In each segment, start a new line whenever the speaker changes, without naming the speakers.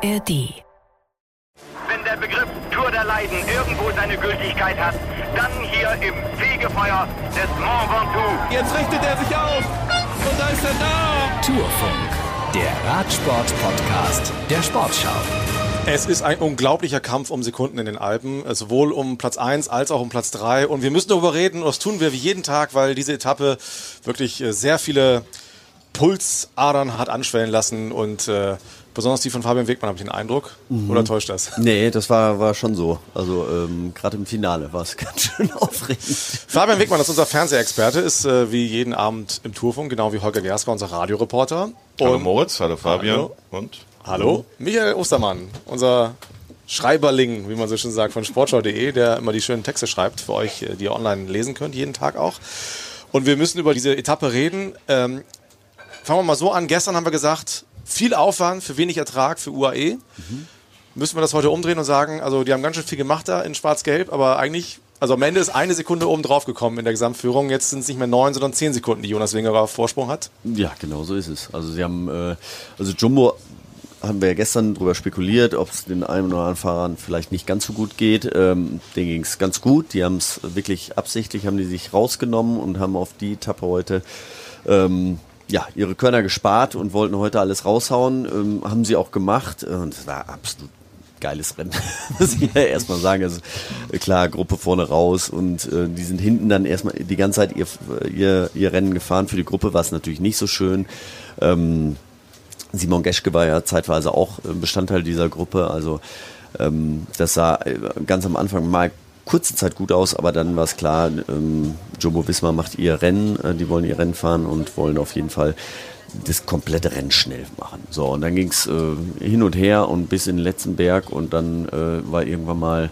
ARD.
Wenn der Begriff Tour der Leiden irgendwo seine Gültigkeit hat, dann hier im Fegefeuer des Mont Ventoux.
Jetzt richtet er sich auf und da ist er da.
Tourfunk, der Radsport-Podcast der Sportschau.
Es ist ein unglaublicher Kampf um Sekunden in den Alpen, sowohl um Platz 1 als auch um Platz 3. Und wir müssen darüber reden, und das tun wir wie jeden Tag, weil diese Etappe wirklich äh, sehr viele Pulsadern hat anschwellen lassen und äh, besonders die von Fabian Wegmann habe ich den Eindruck. Oder täuscht das?
Nee, das war, war schon so. Also ähm, gerade im Finale war es ganz schön aufregend.
Fabian Wegmann ist unser Fernsehexperte, ist äh, wie jeden Abend im Tourfunk, genau wie Holger Gersker, unser Radioreporter.
Hallo
Und-
Moritz, hallo Fabian
Hallo.
und
Hallo. Michael Ostermann, unser Schreiberling, wie man so schön sagt, von sportschau.de, der immer die schönen Texte schreibt für euch, äh, die ihr online lesen könnt, jeden Tag auch. Und wir müssen über diese Etappe reden. Ähm, fangen wir mal so an. Gestern haben wir gesagt, viel Aufwand für wenig Ertrag für UAE. Müssen wir das heute umdrehen und sagen, also die haben ganz schön viel gemacht da in Schwarz-Gelb, aber eigentlich, also am Ende ist eine Sekunde oben drauf gekommen in der Gesamtführung. Jetzt sind es nicht mehr neun, sondern zehn Sekunden, die Jonas Wingerer Vorsprung hat.
Ja, genau so ist es. Also sie haben, äh, also Jumbo haben wir ja gestern drüber spekuliert, ob es den einen oder anderen Fahrern vielleicht nicht ganz so gut geht. Ähm, denen ging es ganz gut. Die haben es wirklich absichtlich, haben die sich rausgenommen und haben auf die Etappe heute ähm, ja, ihre Körner gespart und wollten heute alles raushauen. Ähm, haben sie auch gemacht und es war absolut geiles Rennen, muss ich ja erstmal sagen. Also äh, klar, Gruppe vorne raus und äh, die sind hinten dann erstmal die ganze Zeit ihr, ihr, ihr Rennen gefahren. Für die Gruppe war es natürlich nicht so schön. Ähm, Simon Geschke war ja zeitweise auch äh, Bestandteil dieser Gruppe. Also ähm, das sah äh, ganz am Anfang mal kurze Zeit gut aus, aber dann war es klar, ähm, Jumbo Wismar macht ihr Rennen, äh, die wollen ihr Rennen fahren und wollen auf jeden Fall das komplette Rennen schnell machen. So, und dann ging es äh, hin und her und bis in den letzten Berg und dann äh, war irgendwann mal,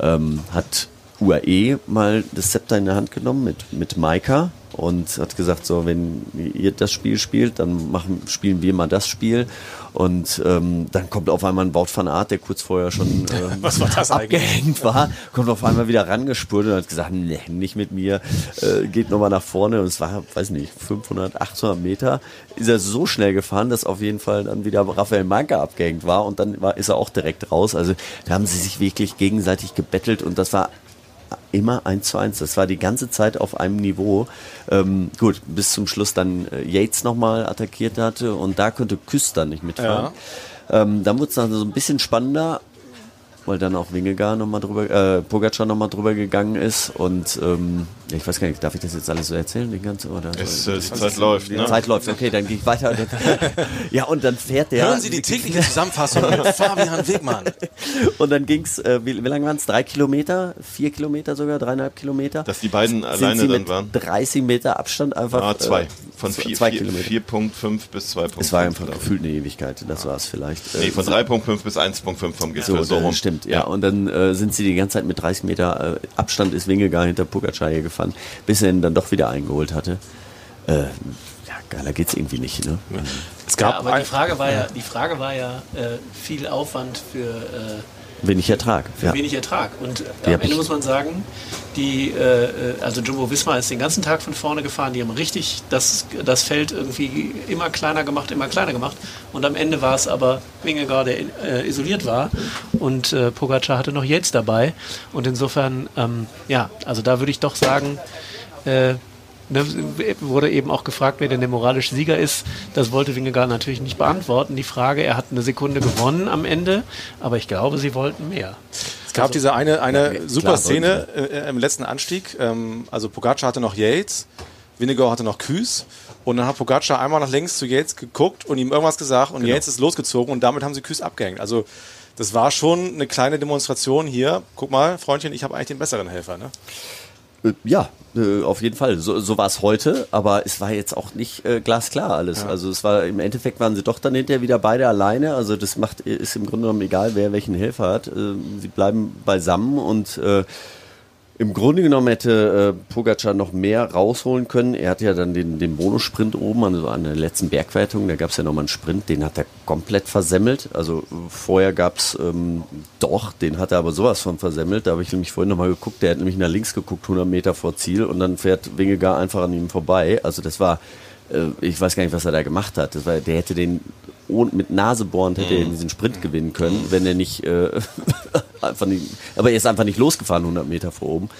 ähm, hat UAE mal das Zepter in der Hand genommen mit, mit Maika und hat gesagt, so, wenn ihr das Spiel spielt, dann machen, spielen wir mal das Spiel. Und ähm, dann kommt auf einmal ein Wout van Aert, der kurz vorher schon ähm,
war
abgehängt war, kommt auf einmal wieder rangespurt und hat gesagt, nee, nicht mit mir, äh, geht nochmal nach vorne. Und es war, weiß nicht, 500, 800 Meter. Ist er so schnell gefahren, dass auf jeden Fall dann wieder Raphael Manka abgehängt war und dann war, ist er auch direkt raus. Also da haben sie sich wirklich gegenseitig gebettelt und das war immer eins zu eins. Das war die ganze Zeit auf einem Niveau. Ähm, gut, bis zum Schluss dann äh, Yates nochmal attackiert hatte und da konnte Küster nicht mitfahren. Ähm, dann wurde es dann so ein bisschen spannender, weil dann auch Wingegar nochmal drüber, äh, Pogacar nochmal drüber gegangen ist und ähm, ja, ich weiß gar nicht, darf ich das jetzt alles so erzählen, den ganzen oder?
es, äh, die Zeit läuft.
Die
Ne?
Zeit läuft, okay, dann gehe ich weiter. ja, und dann fährt der.
Hören Sie die tägliche Zusammenfassung mit Fabian Wegmann.
Und dann ging es, äh, wie, wie lange waren es? Drei Kilometer? Vier Kilometer sogar? Dreieinhalb Kilometer?
Dass die beiden alleine dann waren.
30 Meter Abstand einfach.
Ah, zwei.
äh,
Von
zwei-
vier-
zwei
vier-
Kilometer.
4.5 bis 2.5.
es war einfach gefühlt eine Ewigkeit, das war es vielleicht.
Nee,
Äh,
von 3.5 bis 1.5 vom
so,
Gipfel. So,
das
rum.
stimmt, ja. Und dann äh, sind sie die ganze Zeit mit 30 Meter äh, Abstand ist Wingegar hinter Pogacar hier gefahren, bis er ihn dann doch wieder eingeholt hatte. Äh, ja, geiler geht's irgendwie nicht, ne?
Es
Ja,
gab
aber
ein,
die Frage war ja, die Frage war ja äh, viel Aufwand für, äh,
Wenig Ertrag.
für
Ja.
wenig Ertrag. Und
Die
am Ende muss man sagen, die, äh, äh, also Jumbo Wismar ist den ganzen Tag von vorne gefahren. Die haben richtig das, das Feld irgendwie immer kleiner gemacht, immer kleiner gemacht. Und am Ende war es aber Wingegaard, der äh, isoliert war. Und äh, Pogacar hatte noch Yates dabei. Und insofern, ähm, ja, also da würde ich doch sagen, äh, Ne, wurde eben auch gefragt, wer denn der moralische Sieger ist. Das wollte Wingegaard natürlich nicht beantworten. Die Frage, er hat eine Sekunde gewonnen am Ende, aber ich glaube, sie wollten mehr.
es gab diese eine, eine
Ja,
super
klar,
Szene äh, im letzten Anstieg. Ähm, also Pogacar hatte noch Yates, Winnegar hatte noch Küß. Und dann hat Pogacar einmal nach links zu Yates geguckt und ihm irgendwas gesagt und Yates ist losgezogen und damit haben sie Küß abgehängt. Also das war schon eine kleine Demonstration hier. Guck mal, Freundchen, ich habe eigentlich den besseren Helfer. Ne?
Äh, Ja, äh, auf jeden Fall. So, so war es heute, aber es war jetzt auch nicht äh, glasklar alles. Also es war im Endeffekt waren sie doch dann hinterher wieder beide alleine. Also das macht ist im Grunde genommen egal, wer welchen Helfer hat. Äh, sie bleiben beisammen und äh, im Grunde genommen hätte äh, Pogacar noch mehr rausholen können. Er hat ja dann den, den Bonussprint oben, also an der letzten Bergwertung, da gab es ja nochmal einen Sprint, den hat er komplett versemmelt. Also vorher gab es ähm, doch, den hat er aber sowas von versemmelt. Da habe ich nämlich vorhin nochmal geguckt, der hat nämlich nach links geguckt, 100 Meter vor Ziel und dann fährt Wingegar einfach an ihm vorbei. Also das war, äh, ich weiß gar nicht, was er da gemacht hat. Das war, der hätte den ohne, mit Nasebohrend hätte er diesen Sprint gewinnen können, wenn er nicht, äh, einfach nicht, aber er ist einfach nicht losgefahren 100 Meter vor oben.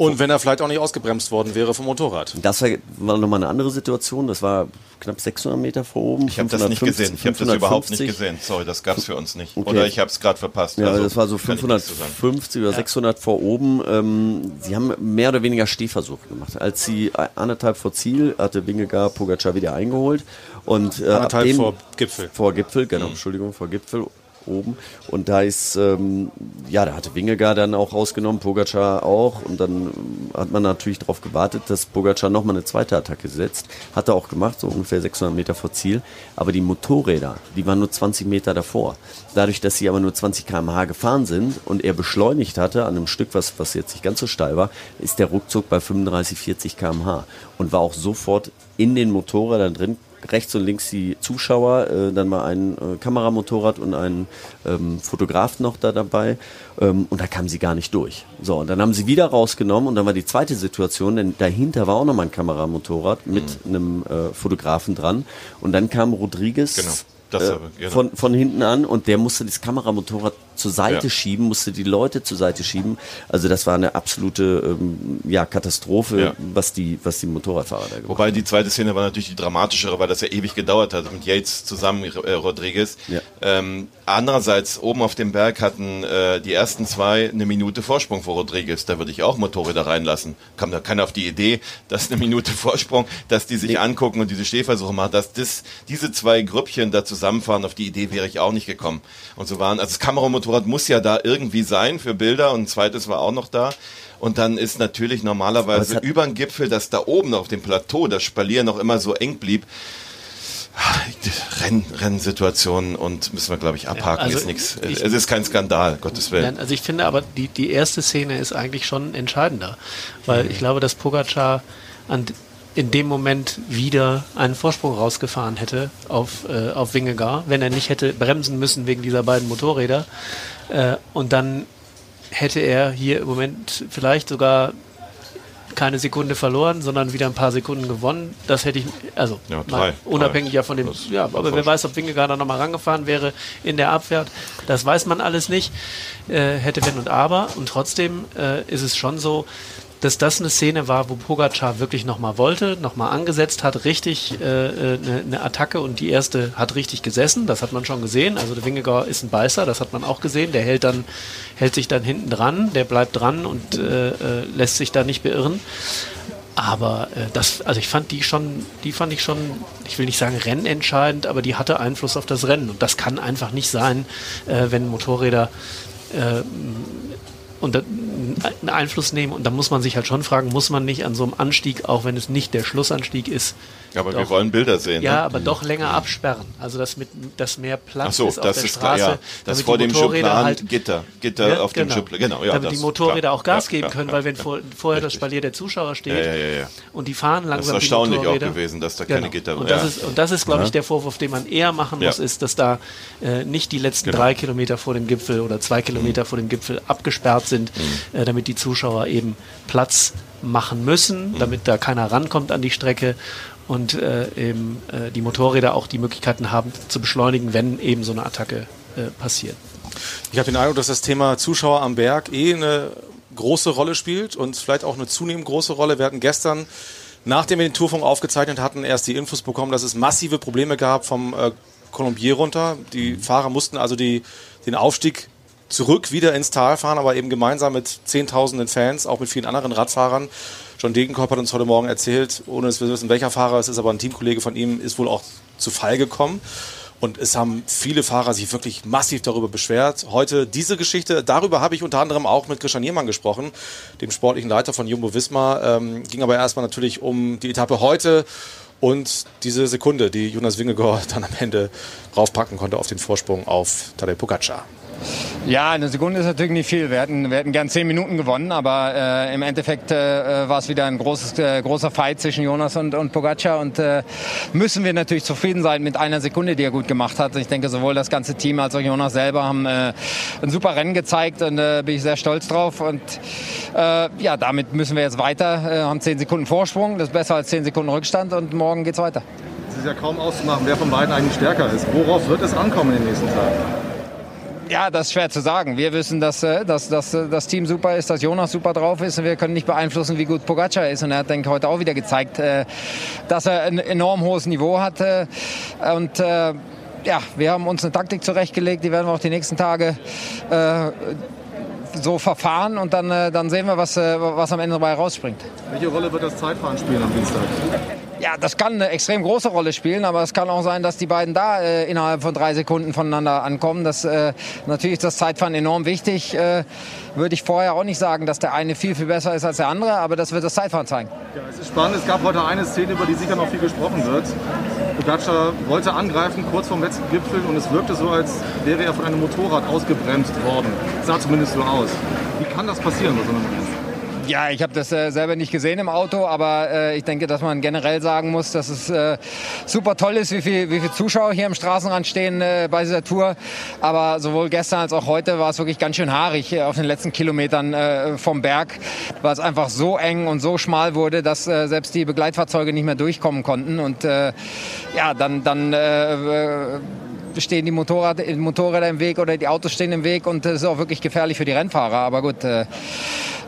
Und wenn er vielleicht auch nicht ausgebremst worden wäre vom Motorrad.
Das war, war nochmal eine andere Situation. Das war knapp 600 Meter vor oben.
Ich habe das nicht
550,
gesehen. Ich habe das überhaupt nicht
550.
gesehen. Sorry, das gab's für uns nicht.
Okay.
Oder ich habe es gerade verpasst.
Ja,
Also,
das war so
kann ich nichts zu sagen.
550 oder 600 vor oben. Ähm, sie haben mehr oder weniger Stehversuche gemacht. Als sie anderthalb vor Ziel hatte Wingegaard Pogacar wieder eingeholt und äh, ab
Anderthalb
dem,
vor Gipfel.
vor Gipfel, genau,
Mhm.
Entschuldigung, vor Gipfel oben. Und da ist, ähm, ja, da hatte Wingegaard dann auch rausgenommen, Pogacar auch. Und dann ähm, hat man natürlich darauf gewartet, dass Pogacar nochmal eine zweite Attacke setzt. Hat er auch gemacht, so ungefähr 600 Meter vor Ziel. Aber die Motorräder, die waren nur 20 Meter davor. Dadurch, dass sie aber nur 20 km/h gefahren sind und er beschleunigt hatte an einem Stück, was, was jetzt nicht ganz so steil war, ist der ruckzuck bei 35, 40 km/h und war auch sofort in den Motorrädern drin, rechts und links die Zuschauer, äh, dann mal ein äh, Kameramotorrad und ein ähm, Fotograf noch da dabei ähm, und da kamen sie gar nicht durch. So, und dann haben sie wieder rausgenommen und dann war die zweite Situation, denn dahinter war auch nochmal ein Kameramotorrad mit einem äh, Fotografen dran und dann kam Rodriguez
Genau, das genau.
von, von hinten an und der musste das Kameramotorrad zur Seite
Ja.
schieben, musste die Leute zur Seite schieben. Also das war eine absolute ähm, ja, Katastrophe,
Ja.
was die was die Motorradfahrer da gemacht
Wobei die zweite Szene war natürlich die dramatischere, weil das ja ewig gedauert hat mit Yates zusammen, äh, Rodriguez.
Ja.
Ähm, andererseits, oben auf dem Berg hatten äh, die ersten zwei eine Minute Vorsprung vor Rodriguez. Da würde ich auch Motorräder reinlassen. Kam da keiner auf die Idee, dass eine Minute Vorsprung, dass die sich angucken und diese Stehversuche machen, dass das, diese zwei Grüppchen da zusammenfahren, auf die Idee wäre ich auch nicht gekommen. Und so waren, also das Kameramotorrad muss ja da irgendwie sein für Bilder und ein zweites war auch noch da. Und dann ist natürlich normalerweise über den Gipfel, dass da oben auf dem Plateau das Spalier noch immer so eng blieb. Renn, Rennsituationen und müssen wir, glaube ich, abhaken.
also
ist nichts.
ich-
Es ist kein Skandal, Gottes Willen.
Also ich finde aber, die, die erste Szene ist eigentlich schon entscheidender, weil ich glaube, dass Pogacar an, in dem Moment wieder einen Vorsprung rausgefahren hätte auf, äh, auf Wingegar, wenn er nicht hätte bremsen müssen wegen dieser beiden Motorräder. Äh, und dann hätte er hier im Moment vielleicht sogar keine Sekunde verloren, sondern wieder ein paar Sekunden gewonnen. Das hätte ich, also
Ja, drei.
unabhängig
Drei.
ja von dem,
Das-
ja, aber wer weiß, ob Wingegaard da nochmal rangefahren wäre in der Abfahrt. Das weiß man alles nicht. Äh, hätte wenn und aber. Und trotzdem äh, ist es schon so, dass das eine Szene war, wo Pogacar wirklich nochmal wollte, nochmal angesetzt hat, richtig äh, äh, eine, eine Attacke und die erste hat richtig gesessen, das hat man schon gesehen. Also der Wingegaard ist ein Beißer, das hat man auch gesehen. Der hält dann, hält sich dann hinten dran, der bleibt dran und äh, äh, lässt sich da nicht beirren. Aber äh, das, also ich fand die schon, die fand ich schon, ich will nicht sagen rennentscheidend, aber die hatte Einfluss auf das Rennen. Und das kann einfach nicht sein, äh, wenn Motorräder äh, und einen Einfluss nehmen. Und da muss man sich halt schon fragen, muss man nicht an so einem Anstieg, auch wenn es nicht der Schlussanstieg ist,
aber wir
doch.
wollen Bilder sehen.
ja,
ne?
aber doch länger absperren. Also dass mit dass mehr Platz
Ach so,
ist auf
das
der
ist klar,
Straße,
ja. Das
damit
vor
die
dem
Motorräder
Schubplan
halt
Gitter, Gitter
ja,
auf dem Schubplan. Genau, ja,
damit die Motorräder
klar.
auch Gas
Ja,
geben
ja,
können,
ja,
weil wenn
ja.
vor, vorher das. Spalier der Zuschauer steht
Ja, ja, ja, ja.
und die fahren langsam
Das ist erstaunlich auch gewesen, dass da keine
Genau.
Gitter-
und
ja.
das ist und das ist glaube ich der Vorwurf, den man eher machen
Ja.
muss, ist, dass da äh, nicht die letzten
Genau.
drei Kilometer vor dem Gipfel oder zwei Kilometer vor dem Gipfel abgesperrt sind,
Mhm.
äh, damit die Zuschauer eben Platz machen müssen,
Mhm.
damit da keiner rankommt an die Strecke und äh, eben äh, die Motorräder auch die Möglichkeiten haben zu beschleunigen, wenn eben so eine Attacke äh, passiert.
Ich habe den Eindruck, dass das Thema Zuschauer am Berg eh eine große Rolle spielt und vielleicht auch eine zunehmend große Rolle. Wir hatten gestern, nachdem wir den Tourfunk aufgezeichnet hatten, erst die Infos bekommen, dass es massive Probleme gab vom äh, Colombier runter. Die Fahrer mussten also die, den Aufstieg zurück wieder ins Tal fahren, aber eben gemeinsam mit Zehntausenden Fans, auch mit vielen anderen Radfahrern. John Degenkolb hat uns heute Morgen erzählt, ohne dass wir wissen, welcher Fahrer es ist, aber ein Teamkollege von ihm ist wohl auch zu Fall gekommen. Und es haben viele Fahrer sich wirklich massiv darüber beschwert. Heute diese Geschichte, darüber habe ich unter anderem auch mit Christian Niermann gesprochen, dem sportlichen Leiter von Jumbo Visma. Ähm, ging aber erstmal natürlich um die Etappe heute und diese Sekunde, die Jonas Wingegaard dann am Ende raufpacken konnte auf den Vorsprung auf Tadej Pogacar.
Ja, eine Sekunde ist natürlich nicht viel. Wir hätten, wir hätten gern zehn Minuten gewonnen, aber äh, im Endeffekt äh, war es wieder ein großes, äh, großer Fight zwischen Jonas und, und Pogacar und äh, müssen wir natürlich zufrieden sein mit einer Sekunde, die er gut gemacht hat. Ich denke, sowohl das ganze Team als auch Jonas selber haben äh, ein super Rennen gezeigt und äh, bin ich sehr stolz drauf. Und äh, ja, damit müssen wir jetzt weiter, äh, haben zehn Sekunden Vorsprung, das ist besser als zehn Sekunden Rückstand und morgen geht's weiter.
Es ist ja kaum auszumachen, wer von beiden eigentlich stärker ist. Worauf wird es ankommen in den nächsten Tagen?
Ja, das ist schwer zu sagen. Wir wissen, dass, äh, dass, dass äh, das Team super ist, dass Jonas super drauf ist und wir können nicht beeinflussen, wie gut Pogacar ist. Und er hat, denke heute auch wieder gezeigt, äh, dass er ein enorm hohes Niveau hat. Und ja, wir haben uns eine Taktik zurechtgelegt, die werden wir auch die nächsten Tage so verfahren und dann, dann sehen wir, was, was am Ende dabei rausspringt.
Welche Rolle wird das Zeitfahren spielen am Dienstag?
Ja, das kann eine extrem große Rolle spielen, aber es kann auch sein, dass die beiden da äh, innerhalb von drei Sekunden voneinander ankommen. Das, äh, natürlich ist das Zeitfahren enorm wichtig. Äh, Würde ich vorher auch nicht sagen, dass der eine viel, viel besser ist als der andere, aber das wird das Zeitfahren zeigen.
Ja, es ist spannend. Es gab heute eine Szene, über die sicher noch viel gesprochen wird. Pogacar wollte angreifen kurz vorm letzten Gipfel und es wirkte so, als wäre er von einem Motorrad ausgebremst worden. Sah zumindest so aus. Wie kann das passieren bei so einem?
Ja, ich habe das äh, selber nicht gesehen im Auto, aber äh, ich denke, dass man generell sagen muss, dass es äh, super toll ist, wie viele wie viel Zuschauer hier am Straßenrand stehen äh, bei dieser Tour. Aber sowohl gestern als auch heute war es wirklich ganz schön haarig äh, auf den letzten Kilometern äh, vom Berg, weil es einfach so eng und so schmal wurde, dass äh, selbst die Begleitfahrzeuge nicht mehr durchkommen konnten. Und äh, ja, dann, dann äh, stehen die Motorrad, Motorräder im Weg oder die Autos stehen im Weg und das ist auch wirklich gefährlich für die Rennfahrer. Aber gut, äh,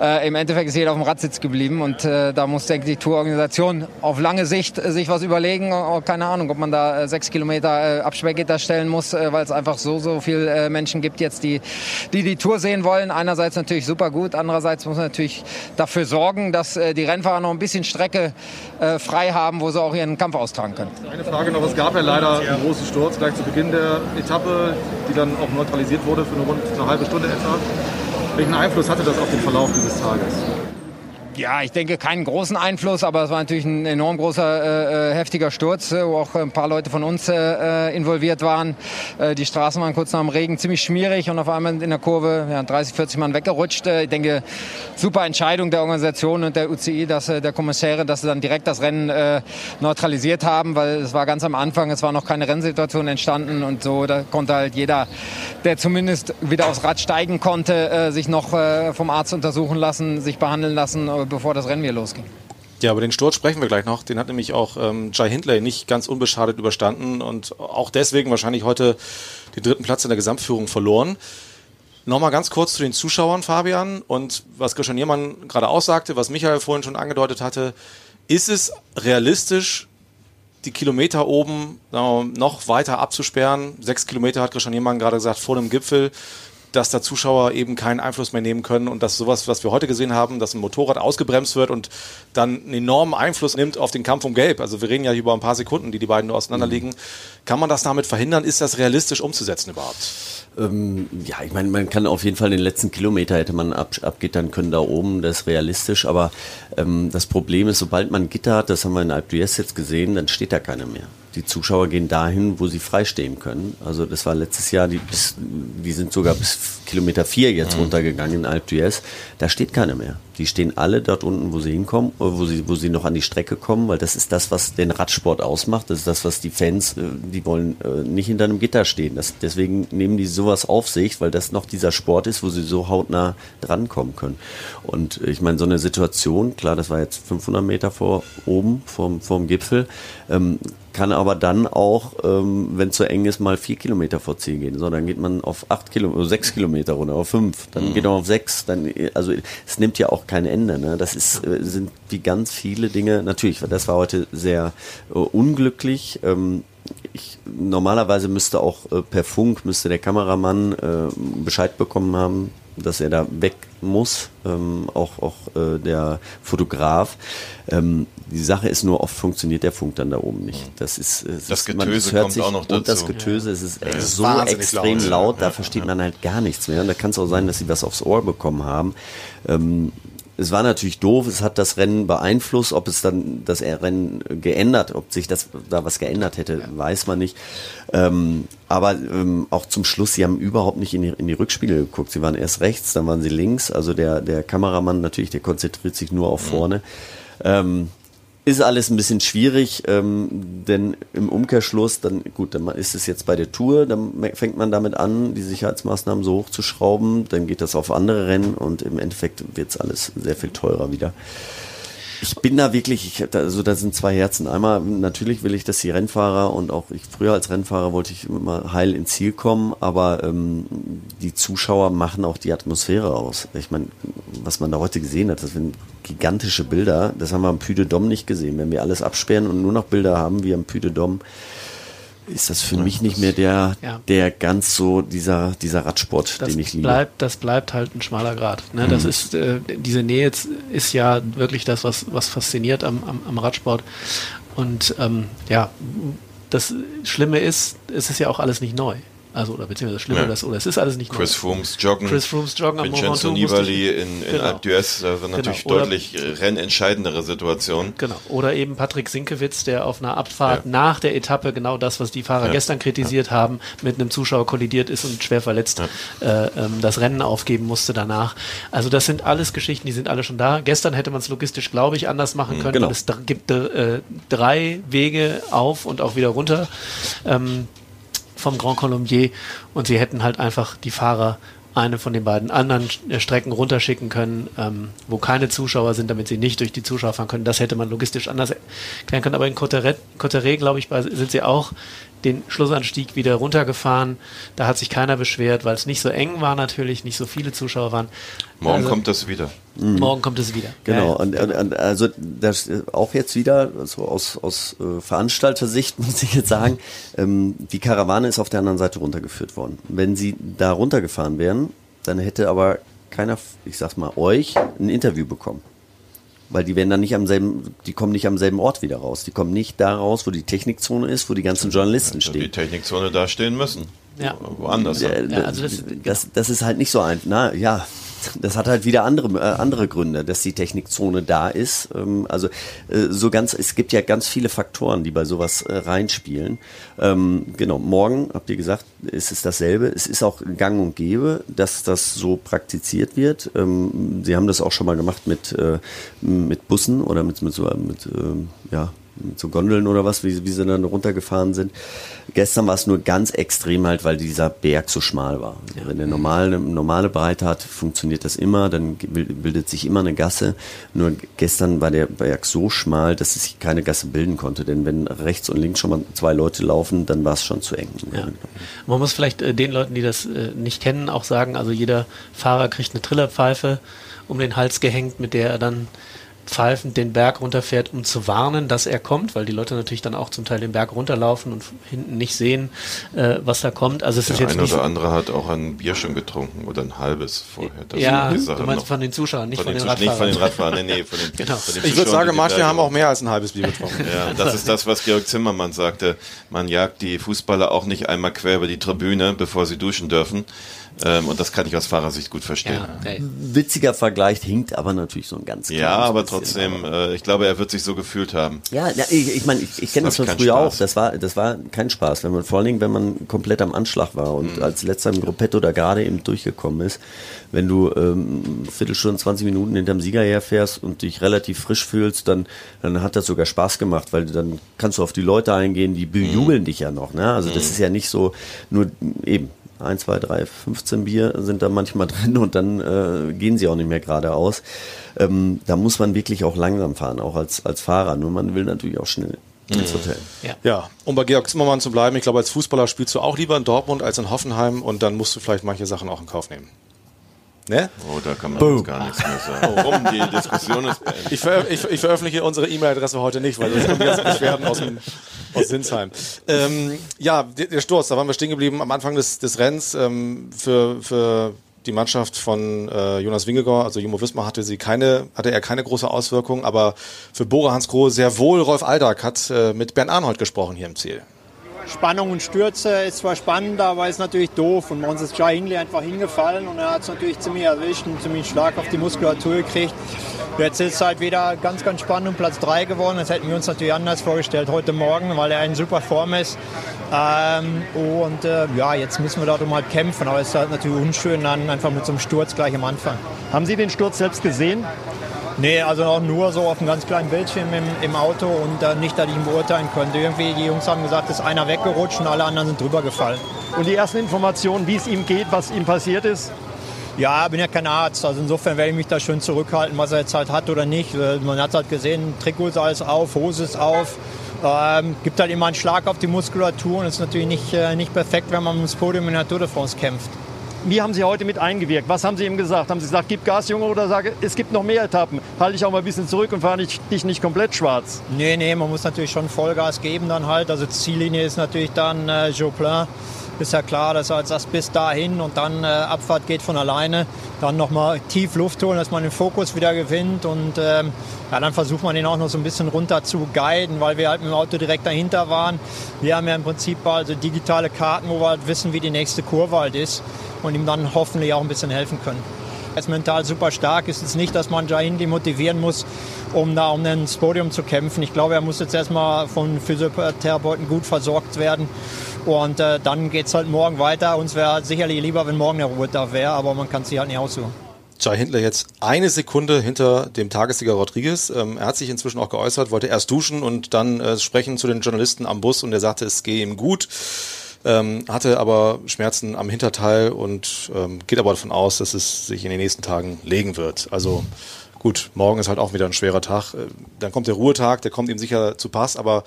äh, im Endeffekt ist jeder auf dem Radsitz geblieben und äh, da muss, denke ich, die Tourorganisation auf lange Sicht äh, sich was überlegen. Oh, keine Ahnung, ob man da äh, sechs Kilometer äh, Absperrgitter stellen muss, äh, weil es einfach so, so viel äh, Menschen gibt jetzt, die, die die Tour sehen wollen. Einerseits natürlich super gut, andererseits muss man natürlich dafür sorgen, dass äh, die Rennfahrer noch ein bisschen Strecke äh, frei haben, wo sie auch ihren Kampf austragen können.
Eine Frage noch, es gab ja leider einen großen Sturz gleich zu Beginn der Etappe, die dann auch neutralisiert wurde für eine, rund eine halbe Stunde etwa. Welchen Einfluss hatte das auf den Verlauf dieses Tages?
Ja, ich denke keinen großen Einfluss, aber es war natürlich ein enorm großer, äh, heftiger Sturz, äh, wo auch ein paar Leute von uns äh, äh, involviert waren. Äh, die Straßen waren kurz nach dem Regen ziemlich schmierig und auf einmal in der Kurve ja, 30, 40 Mann weggerutscht. Äh, ich denke, super Entscheidung der Organisation und der UCI, dass äh, der Kommissäre, dass sie dann direkt das Rennen äh, neutralisiert haben, weil es war ganz am Anfang, es war noch keine Rennsituation entstanden und so, da konnte halt jeder, der zumindest wieder aufs Rad steigen konnte, äh, sich noch äh, vom Arzt untersuchen lassen, sich behandeln lassen bevor das Rennen wieder losging.
Ja, über den Sturz sprechen wir gleich noch. Den hat nämlich auch ähm, Jai Hindley nicht ganz unbeschadet überstanden und auch deswegen wahrscheinlich heute den dritten Platz in der Gesamtführung verloren. Nochmal ganz kurz zu den Zuschauern, Fabian, und was Christian Niermann gerade aussagte, was Michael vorhin schon angedeutet hatte. Ist es realistisch, die Kilometer oben noch weiter abzusperren? Sechs Kilometer hat Christian Niermann gerade gesagt, vor dem Gipfel dass da Zuschauer eben keinen Einfluss mehr nehmen können und dass sowas, was wir heute gesehen haben, dass ein Motorrad ausgebremst wird und dann einen enormen Einfluss nimmt auf den Kampf um Gelb. Also wir reden ja hier über ein paar Sekunden, die die beiden nur auseinanderliegen. Mhm. Kann man das damit verhindern? Ist das realistisch umzusetzen überhaupt?
Ähm, ja, ich meine, man kann auf jeden Fall den letzten Kilometer hätte man ab, abgittern können da oben, das ist realistisch, aber ähm, das Problem ist, sobald man Gitter hat, das haben wir in Alp d'Huez jetzt gesehen, dann steht da keiner mehr die Zuschauer gehen dahin, wo sie freistehen können. Also das war letztes Jahr, die, bis, die sind sogar bis Kilometer vier jetzt mhm. runtergegangen in Alp d'Huez. Da steht keiner mehr. Die stehen alle dort unten, wo sie hinkommen, äh, wo sie, wo sie noch an die Strecke kommen, weil das ist das, was den Radsport ausmacht. Das ist das, was die Fans, äh, die wollen äh, nicht hinter einem Gitter stehen. Das, deswegen nehmen die sowas auf sich, weil das noch dieser Sport ist, wo sie so hautnah drankommen können. Und ich meine, so eine Situation, klar, das war jetzt 500 Meter vor oben, vom, vom Gipfel, ähm, kann aber dann auch, ähm, wenn es so eng ist, mal vier Kilometer vor Ziel gehen. So, dann geht man auf acht Kilometer, sechs Kilometer runter, auf fünf, dann mhm. geht man auf sechs. Dann, also es nimmt ja auch kein Ende. Ne? Das ist, äh, sind wie ganz viele Dinge. Natürlich, das war heute sehr äh, unglücklich. Ähm, ich, normalerweise müsste auch äh, per Funk müsste der Kameramann äh, Bescheid bekommen haben, dass er da weg muss, ähm, auch, auch äh, der Fotograf. Ähm, die Sache ist nur, oft funktioniert der Funk dann da oben nicht. Das ist,
das, das Getöse man, das kommt sich, auch noch dazu.
Und das Getöse, ja. es ist ja. so extrem laut, laut da ja. versteht man halt gar nichts mehr. Und da kann es auch sein, dass sie was aufs Ohr bekommen haben. Ähm, es war natürlich doof, es hat das Rennen beeinflusst, ob es dann das Rennen geändert, ob sich das da was geändert hätte, ja. weiß man nicht. Ähm, aber ähm, auch zum Schluss, sie haben überhaupt nicht in die, in die Rückspiegel geguckt. Sie waren erst rechts, dann waren sie links. Also der, der Kameramann natürlich, der konzentriert sich nur auf mhm. vorne. Ähm, ist alles ein bisschen schwierig, ähm, denn im Umkehrschluss, dann gut, dann ist es jetzt bei der Tour, dann fängt man damit an, die Sicherheitsmaßnahmen so hochzuschrauben, dann geht das auf andere Rennen und im Endeffekt wird es alles sehr viel teurer wieder. Ich bin da wirklich, ich, da- also da sind zwei Herzen. Einmal natürlich will ich, dass die Rennfahrer und auch ich früher als Rennfahrer wollte ich immer heil ins Ziel kommen, aber ähm, die Zuschauer machen auch die Atmosphäre aus. Ich meine, was man da heute gesehen hat, das sind gigantische Bilder. Das haben wir am Puy de Dôme nicht gesehen. Wenn wir alles absperren und nur noch Bilder haben wie am Puy de Dôme, ist das für mich nicht mehr der,
Ja.
der ganz so dieser, dieser Radsport,
das
den ich liebe.
bleibt, das bleibt halt ein schmaler Grad. Ne? Das
Mhm.
ist äh, diese Nähe ist ja wirklich das, was, was fasziniert am, am, am Radsport. Und ähm, ja, das Schlimme ist, es ist ja auch alles nicht neu. Also, oder beziehungsweise das Schlimme,
Ja.
das, oder es ist alles nicht
Chris. Frooms joggen.
Chris Frooms joggen am
Vincenzo Nibali
ich-
in, in
Genau.
Alpe d'Huez, das war natürlich
Genau. Oder-
deutlich äh, rennentscheidendere Situation.
Genau. Oder eben Patrick Sinkewitz, der auf einer Abfahrt
Ja.
nach der Etappe genau das, was die Fahrer
Ja.
gestern kritisiert haben, mit einem Zuschauer kollidiert ist und schwer verletzt äh, ähm, das Rennen aufgeben musste danach. Also das sind alles Geschichten, die sind alle schon da. Gestern hätte man es logistisch, glaube ich, anders machen können.
Genau.
Es gibt äh, drei Wege auf und auch wieder runter. Ähm, vom Grand Colombier und sie hätten halt einfach die Fahrer eine von den beiden anderen äh, Strecken runterschicken können, ähm, wo keine Zuschauer sind, damit sie nicht durch die Zuschauer fahren können. Das hätte man logistisch anders erklären können. Aber in Cotteret, Cotteret glaube ich, sind sie auch den Schlussanstieg wieder runtergefahren. Da hat sich keiner beschwert, weil es nicht so eng war natürlich, nicht so viele Zuschauer waren.
Morgen
Also,
kommt das wieder.
Morgen kommt es wieder.
Genau,
Ja,
und, und, und also das auch jetzt wieder, so aus, aus äh, Veranstaltersicht muss ich jetzt sagen, ähm, die Karawane ist auf der anderen Seite runtergeführt worden. Wenn sie da runtergefahren wären, dann hätte aber keiner, ich sag's mal, euch ein Interview bekommen. Weil die werden dann nicht am selben, die kommen nicht am selben Ort wieder raus. Die kommen nicht da raus, wo die Technikzone ist, wo die ganzen Journalisten
Also die
stehen.
Technikzone da stehen müssen.
Ja.
Woanders.
Ja,
also das-
das, das ist halt nicht so ein, na ja, das hat halt wieder andere, äh, andere Gründe, dass die Technikzone da ist. Ähm, also äh, so ganz, es gibt ja ganz viele Faktoren, die bei sowas äh, reinspielen. Ähm, genau, morgen, habt ihr gesagt, ist es dasselbe. Es ist auch gang und gäbe, dass das so praktiziert wird. Ähm, Sie haben das auch schon mal gemacht mit, äh, mit Bussen oder mit, mit so, mit, ähm, ja, so Gondeln oder was, wie, wie sie dann runtergefahren sind. Gestern war es nur ganz extrem halt, weil dieser Berg so schmal war. Also Wenn der normale, normale Breite hat, funktioniert das immer, dann bild- bildet sich immer eine Gasse. Nur gestern war der Berg so schmal, dass es sich keine Gasse bilden konnte. Denn wenn rechts und links schon mal zwei Leute laufen, dann war es schon zu eng.
Ja. Man muss vielleicht äh, den Leuten, die das äh, nicht kennen, auch sagen, also jeder Fahrer kriegt eine Trillerpfeife um den Hals gehängt, mit der er dann pfeifend den Berg runterfährt, um zu warnen, dass er kommt, weil die Leute natürlich dann auch zum Teil den Berg runterlaufen und hinten nicht sehen, äh, was da kommt. Also es ist
Der
jetzt
eine
nicht
oder
so,
andere hat auch ein Bier schon getrunken oder ein halbes vorher. Das
ja,
ist
du meinst von den Zuschauern, nicht von, den,
Zusch-
Radfahrern.
Nicht von den Radfahrern, nee, nee, von den,
Genau.
von den
Ich würde sagen, manche haben auch mehr als ein halbes Bier getrunken.
Ja, das ist das, was Georg Zimmermann sagte. Man jagt die Fußballer auch nicht einmal quer über die Tribüne, bevor sie duschen dürfen. Ähm, und das kann ich aus Fahrersicht gut verstehen.
ja, ey.
Witziger Vergleich hinkt aber natürlich so ein ganz
Ja, aber
bisschen.
trotzdem, äh, ich glaube, er wird sich so gefühlt haben.
Ja, ja ich, ich meine, ich, ich kenne das
Das
von früher
Spaß.
auch. Das war, das war kein Spaß, wenn man vor allen Dingen, wenn man komplett am Anschlag war und
Mhm.
als letzter im Gruppetto da gerade eben durchgekommen ist. Wenn du ähm, Viertelstunde, 20 Minuten hinterm Sieger herfährst und dich relativ frisch fühlst, dann, dann hat das sogar Spaß gemacht, weil dann kannst du auf die Leute eingehen, die bejubeln dich ja noch. Ne? Also das ist ja nicht so nur eben. 1, 2, 3, 15 Bier sind da manchmal drin und dann äh, gehen sie auch nicht mehr geradeaus. Ähm, da muss man wirklich auch langsam fahren, auch als, als Fahrer. Nur man will natürlich auch schnell ins Hotel.
Ja, um bei Georg Zimmermann zu bleiben, ich glaube, als Fußballer spielst du auch lieber in Dortmund als in Hoffenheim und dann musst du vielleicht manche Sachen auch in Kauf nehmen. Ne?
Oh, da kann man jetzt gar nichts mehr sagen. Warum? Die Diskussion ist beendet.
Ich, veröf ich, ich veröffentliche unsere E-Mail-Adresse heute nicht, weil das kommen jetzt Beschwerden aus, dem, aus Sinsheim. Ähm, ja, der, der Sturz, da waren wir stehen geblieben am Anfang des, des Rennens. Ähm, für, für die Mannschaft von äh, Jonas Wingegaard, also Jumbo Wismar, hatte sie keine, hatte er keine große Auswirkung, aber für Bora Hansgrohe sehr wohl. Rolf Aldag hat äh, mit Bernd Arnold gesprochen hier im Ziel.
Spannung und Stürze ist zwar spannend, aber ist natürlich doof. Und bei uns ist Jai Hindley einfach hingefallen und er hat es natürlich ziemlich erwischt und ziemlich stark auf die Muskulatur gekriegt. Jetzt ist es halt wieder ganz, ganz spannend um Platz 3 geworden. Das hätten wir uns natürlich anders vorgestellt heute Morgen, weil er in super Form ist. Ähm, und äh, ja, jetzt müssen wir darum halt kämpfen. Aber es ist halt natürlich unschön, dann einfach mit so einem Sturz gleich am Anfang.
Haben Sie den Sturz selbst gesehen?
Nee, also auch nur so auf einem ganz kleinen Bildschirm im, im Auto und äh, nicht, dass ich ihn beurteilen könnte. Irgendwie, die Jungs haben gesagt, es ist einer weggerutscht und alle anderen sind drüber gefallen.
Und die ersten Informationen, wie es ihm geht, was ihm passiert ist?
Ja, bin ja kein Arzt. Also insofern werde ich mich da schön zurückhalten, was er jetzt halt hat oder nicht. Man hat halt gesehen, Trikot ist alles auf, Hose ist auf. Ähm, gibt halt immer einen Schlag auf die Muskulatur und ist natürlich nicht, äh, nicht perfekt, wenn man ums Podium in der Tour de France kämpft.
Wie haben Sie heute mit eingewirkt? Was haben Sie ihm gesagt? Haben Sie gesagt, gib Gas, Junge, oder sage, es gibt noch mehr Etappen? Halte ich auch mal ein bisschen zurück und fahre dich, dich nicht komplett schwarz?
Nee, nee, man muss natürlich schon Vollgas geben dann halt. Also Ziellinie ist natürlich dann äh, Joplin ist ja klar, dass er als das bis dahin und dann äh, Abfahrt geht von alleine. Dann nochmal tief Luft holen, dass man den Fokus wieder gewinnt und ähm, ja, dann versucht man ihn auch noch so ein bisschen runter zu guiden, weil wir halt mit dem Auto direkt dahinter waren. Wir haben ja im Prinzip also digitale Karten, wo wir halt wissen, wie die nächste Kurve halt ist und ihm dann hoffentlich auch ein bisschen helfen können. Er ist mental super stark. Es ist nicht, dass man Jahindi motivieren muss, um da um ins Podium zu kämpfen. Ich glaube, er muss jetzt erstmal von Physiotherapeuten gut versorgt werden. Und äh, dann geht es halt morgen weiter. Uns wäre sicherlich lieber, wenn morgen der Ruhetag wäre, aber man kann es sich halt nicht aussuchen.
Jai Hindler jetzt eine Sekunde hinter dem Tagessieger Rodriguez. Ähm, er hat sich inzwischen auch geäußert, wollte erst duschen und dann äh, sprechen zu den Journalisten am Bus und er sagte, es gehe ihm gut. Ähm, hatte aber Schmerzen am Hinterteil und ähm, geht aber davon aus, dass es sich in den nächsten Tagen legen wird. Also gut, morgen ist halt auch wieder ein schwerer Tag. Äh, dann kommt der Ruhetag, der kommt ihm sicher zu Pass, aber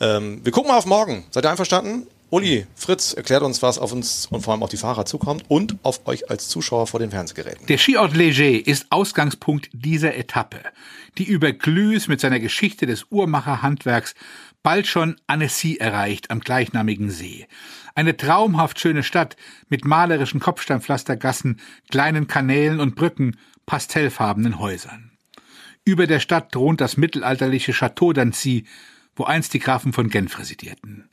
ähm, wir gucken mal auf morgen. Seid ihr einverstanden? Uli, Fritz, erklärt uns, was auf uns und vor allem auf die Fahrer zukommt und auf euch als Zuschauer vor den Fernsehgeräten.
Der Skiort Leger ist Ausgangspunkt dieser Etappe, die über Glüß mit seiner Geschichte des Uhrmacherhandwerks bald schon Annecy erreicht am gleichnamigen See. Eine traumhaft schöne Stadt mit malerischen Kopfsteinpflastergassen, kleinen Kanälen und Brücken, pastellfarbenen Häusern. Über der Stadt thront das mittelalterliche Château d'Annecy, wo einst die Grafen von Genf residierten.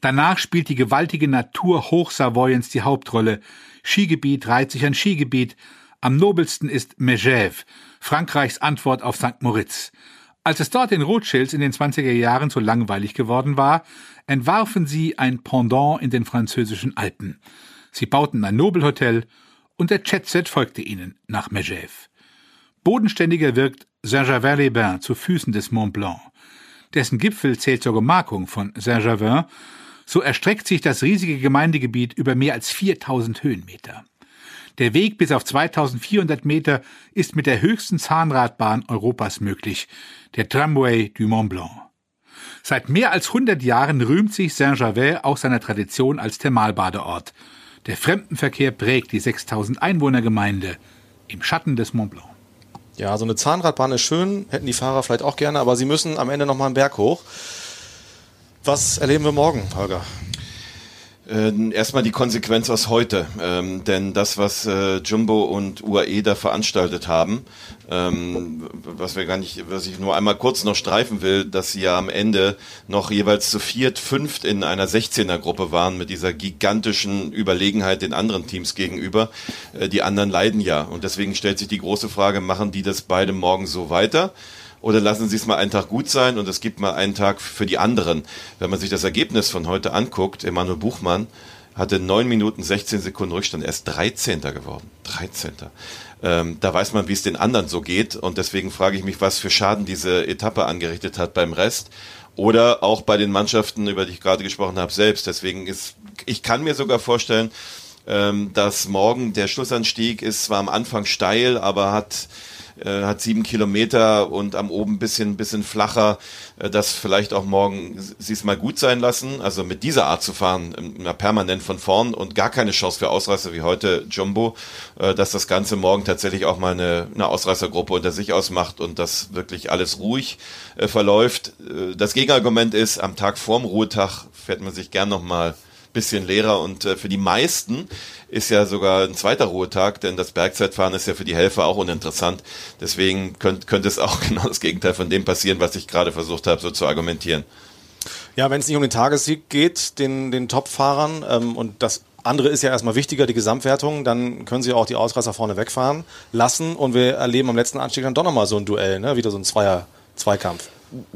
Danach spielt die gewaltige Natur Hochsavoyens die Hauptrolle. Skigebiet reiht sich an Skigebiet. Am nobelsten ist Megève, Frankreichs Antwort auf St. Moritz. Als es dort in Rothschilds in den 20er Jahren so langweilig geworden war, entwarfen sie ein Pendant in den französischen Alpen. Sie bauten ein Nobelhotel und der Jetset folgte ihnen nach Megève. Bodenständiger wirkt Saint-Gervais-les-Bains zu Füßen des Mont Blanc. Dessen Gipfel zählt zur Gemarkung von Saint-Gervais. So erstreckt sich das riesige Gemeindegebiet über mehr als 4000 Höhenmeter. Der Weg bis auf 2400 Meter ist mit der höchsten Zahnradbahn Europas möglich, der Tramway du Mont Blanc. Seit mehr als 100 Jahren rühmt sich Saint-Gervais auch seiner Tradition als Thermalbadeort. Der Fremdenverkehr prägt die 6000 Einwohnergemeinde im Schatten des Mont Blanc.
Ja, so eine Zahnradbahn ist schön, hätten die Fahrer vielleicht auch gerne, aber sie müssen am Ende nochmal einen Berg hoch. Was erleben wir morgen, Holger?
Äh, erstmal die Konsequenz aus heute, ähm, denn das, was äh, Jumbo und UAE da veranstaltet haben, ähm, was wir gar nicht, was ich nur einmal kurz noch streifen will, dass sie ja am Ende noch jeweils zu viert, fünft in einer 16er Gruppe waren mit dieser gigantischen Überlegenheit den anderen Teams gegenüber. Äh, die anderen leiden ja und deswegen stellt sich die große Frage, machen die das beide morgen so weiter? Oder lassen Sie es mal einen Tag gut sein und es gibt mal einen Tag für die anderen. Wenn man sich das Ergebnis von heute anguckt, Emanuel Buchmann hatte 9 Minuten 16 Sekunden Rückstand. Er ist 13. geworden. 13. Ähm, da weiß man, wie es den anderen so geht. Und deswegen frage ich mich, was für Schaden diese Etappe angerichtet hat beim Rest. Oder auch bei den Mannschaften, über die ich gerade gesprochen habe, selbst. Deswegen ist, ich kann mir sogar vorstellen, ähm, dass morgen der Schlussanstieg ist zwar am Anfang steil, aber hat äh, hat sieben Kilometer und am oben bisschen, bisschen flacher, äh, das vielleicht auch morgen sie es mal gut sein lassen. Also mit dieser Art zu fahren, immer permanent von vorn und gar keine Chance für Ausreißer wie heute Jumbo, äh, dass das Ganze morgen tatsächlich auch mal eine, eine Ausreißergruppe unter sich ausmacht und dass wirklich alles ruhig äh, verläuft. Das Gegenargument ist, am Tag vorm Ruhetag fährt man sich gern nochmal bisschen leerer und äh, für die meisten ist ja sogar ein zweiter Ruhetag, denn das Bergzeitfahren ist ja für die Helfer auch uninteressant. Deswegen könnt, könnte es auch genau das Gegenteil von dem passieren, was ich gerade versucht habe, so zu argumentieren.
Ja, wenn es nicht um den Tagessieg geht, den, den Top-Fahrern ähm, und das andere ist ja erstmal wichtiger, die Gesamtwertung, dann können sie auch die Ausreißer vorne wegfahren lassen und wir erleben am letzten Anstieg dann doch nochmal so ein Duell, ne? wieder so ein Zweier, Zweikampf.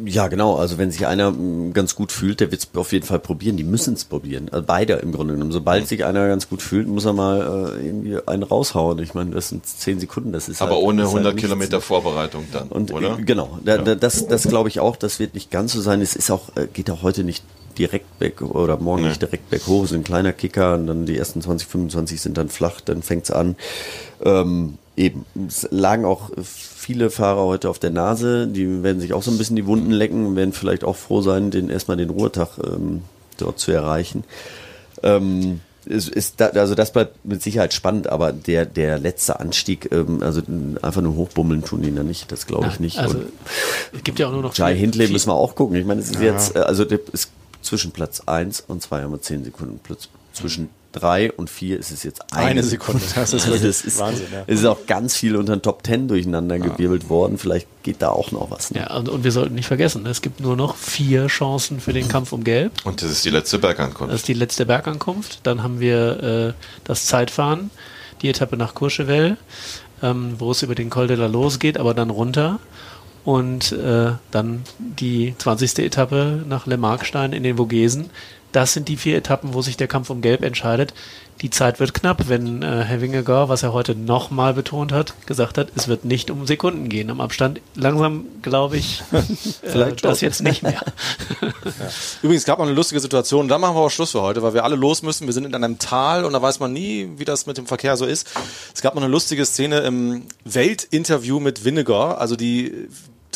Ja, genau. Also wenn sich einer mm, ganz gut fühlt, der wird es auf jeden Fall probieren. Die müssen es probieren. Also beide im Grunde genommen. Sobald sich einer ganz gut fühlt, muss er mal äh, irgendwie einen raushauen. Ich meine, das sind zehn Sekunden. Das ist
Aber
halt,
ohne
ist halt
100
nichts.
Kilometer Vorbereitung dann,
Und
oder?
äh, genau, da, da, das, das glaube ich auch. Das wird nicht ganz so sein. Es ist auch, äh, geht auch heute nicht direkt weg oder morgen
Nee.
nicht direkt berghoch. Es ist ein kleiner Kicker und dann die ersten 20, 25 sind dann flach. Dann fängt's an. Ähm, eben, es lagen auch viele Fahrer heute auf der Nase. Die werden sich auch so ein bisschen die Wunden lecken, werden vielleicht auch froh sein, den erstmal den Ruhetag ähm, dort zu erreichen. Ähm, es ist da, also das bleibt mit Sicherheit spannend, aber der, der letzte Anstieg, ähm, also einfach nur hochbummeln tun die da nicht, das glaube ich nicht.
also,
Und
es gibt ja auch nur noch
Jai Hindley müssen wir auch gucken. Ich meine, es ist
Ja.
jetzt, äh, also der ist zwischen Platz 1 und 2 haben wir 10 Sekunden. Platz, zwischen 3 und 4 ist es jetzt eine,
Eine Sekunde. Das ist wirklich
es ist,
Wahnsinn, ja.
Es ist auch ganz viel unter den Top 10 durcheinander gewirbelt worden. Vielleicht geht da auch noch was. Ne?
Ja, und, und wir sollten nicht vergessen, es gibt nur noch vier Chancen für den Kampf um Gelb.
Und das ist die letzte Bergankunft.
Das ist die letzte Bergankunft. Dann haben wir äh, das Zeitfahren, die Etappe nach Courchevel, ähm, wo es über den Col de la Los geht, aber dann runter. Und äh, dann die 20. Etappe nach Le Markstein in den Vogesen. Das sind die vier Etappen, wo sich der Kampf um Gelb entscheidet. Die Zeit wird knapp, wenn äh, Herr Wingegaard, was er heute nochmal betont hat, gesagt hat, es wird nicht um Sekunden gehen am Abstand. Langsam glaube ich, äh, das jetzt nicht mehr.
Übrigens, es gab noch eine lustige Situation, da machen wir auch Schluss für heute, weil wir alle los müssen. Wir sind in einem Tal und da weiß man nie, wie das mit dem Verkehr so ist. Es gab noch eine lustige Szene im Weltinterview mit Vinegar. Also die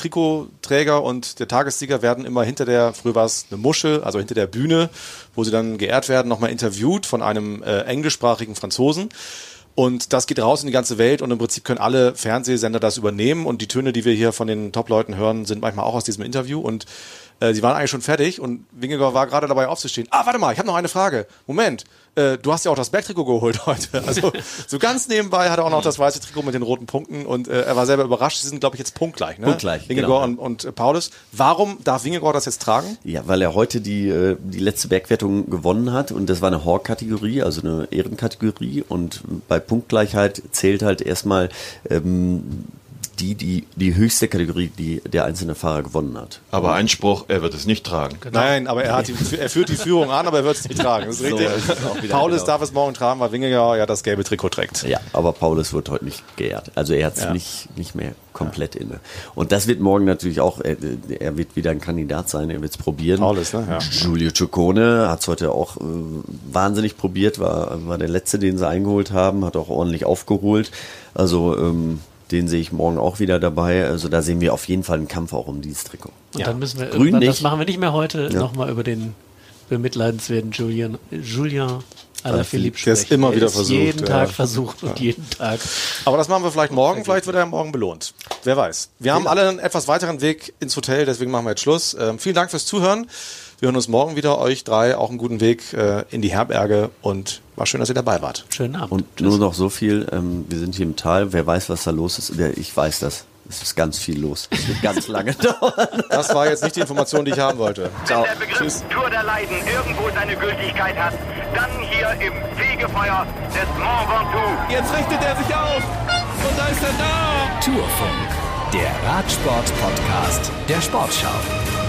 Trikotträger und der Tagessieger werden immer hinter der, früher war es eine Muschel, also hinter der Bühne, wo sie dann geehrt werden, nochmal interviewt von einem äh, englischsprachigen Franzosen. Und das geht raus in die ganze Welt und im Prinzip können alle Fernsehsender das übernehmen und die Töne, die wir hier von den Top-Leuten hören, sind manchmal auch aus diesem Interview und äh, sie waren eigentlich schon fertig und Wingegaard war gerade dabei aufzustehen. Ah, warte mal, ich habe noch eine Frage. Moment, äh, du hast ja auch das Bergtrikot geholt heute. Also so ganz nebenbei hat er auch noch das weiße Trikot mit den roten Punkten und äh, er war selber überrascht. Sie sind, glaube ich, jetzt punktgleich. Ne?
Punktgleich,
Wingegaard
genau.
und, und äh, Paulus. Warum darf Wingegaard das jetzt tragen?
Ja, weil er heute die, äh, die letzte Bergwertung gewonnen hat und das war eine Hawk-Kategorie, also eine Ehrenkategorie und bei Punktgleichheit zählt halt erstmal ähm, die, die, die höchste Kategorie, die der einzelne Fahrer gewonnen hat.
Aber Einspruch, er wird es nicht tragen.
Nein, aber er, hat die, er führt die Führung an, aber er wird es nicht tragen. Das ist
So
richtig.
ist auch wieder,
Paulus
genau.
darf es morgen tragen, weil Wingegaard ja das gelbe Trikot trägt.
Ja, aber Paulus wird heute nicht geehrt. Also er hat es
Ja.
nicht, nicht mehr komplett inne. Und das wird morgen natürlich auch, er, er wird wieder ein Kandidat sein, er wird es probieren.
Paulus, ne? Ja.
Giulio Ciccone hat es heute auch äh, wahnsinnig probiert, war, war der Letzte, den sie eingeholt haben, hat auch ordentlich aufgeholt. Also ähm, den sehe ich morgen auch wieder dabei. Also da sehen wir auf jeden Fall einen Kampf auch um dieses Trikot.
Und dann müssen wir
Grün
irgendwann,
nicht.
das machen wir nicht mehr heute,
Ja.
nochmal über den bemitleidenswerten Julian, Julian Alaphilippe
Der ist
sprechen.
immer
Er
wieder
ist
versucht,
Jeden
ja.
Tag versucht und jeden Tag.
Aber das machen wir vielleicht morgen, vielleicht wird er morgen belohnt. Wer weiß. Wir haben alle einen etwas weiteren Weg ins Hotel, deswegen machen wir jetzt Schluss. Ähm, vielen Dank fürs Zuhören. Wir hören uns morgen wieder. Euch drei auch einen guten Weg äh, in die Herberge und war schön, dass ihr dabei wart.
Schönen Abend.
Und nur noch so viel, ähm, wir sind hier im Tal, wer weiß, was da los ist. Ich weiß das. Es ist ganz viel los. Es wird ganz lange dauern.
Das war jetzt nicht die Information, die ich haben wollte.
Wenn der Begriff Tour der Leiden irgendwo seine Gültigkeit hat, dann hier im Fegefeuer des Mont Ventoux.
Jetzt richtet er sich auf. Und da ist er da.
Tourfunk, der Radsport-Podcast der Sportschau.